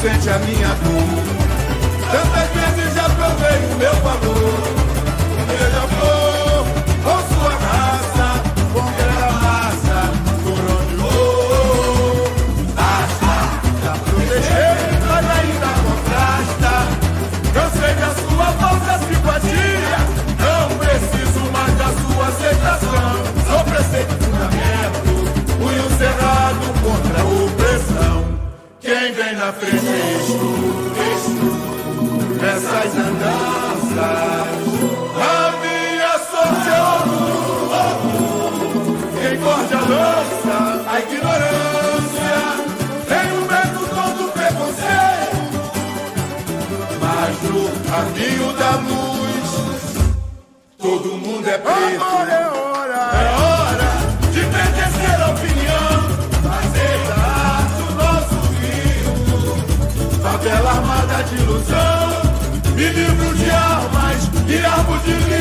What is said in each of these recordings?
sente a minha dor. Mas és tu, és tu, nessas andanças. A minha social, é quem corte a lança, a ignorância. Tenho medo todo preconceito, mas do caminho e arco de.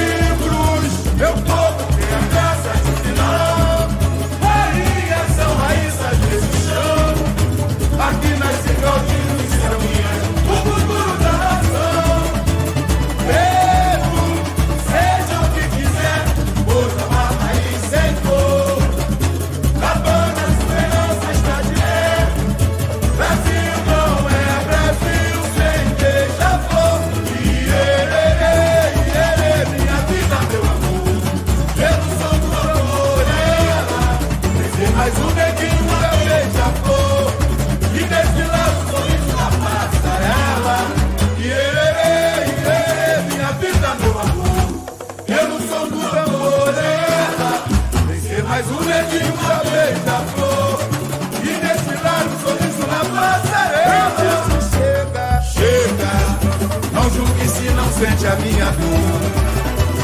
sente a minha dor.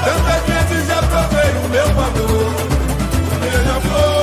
Tantas vezes já provei o meu valor. Meu amor.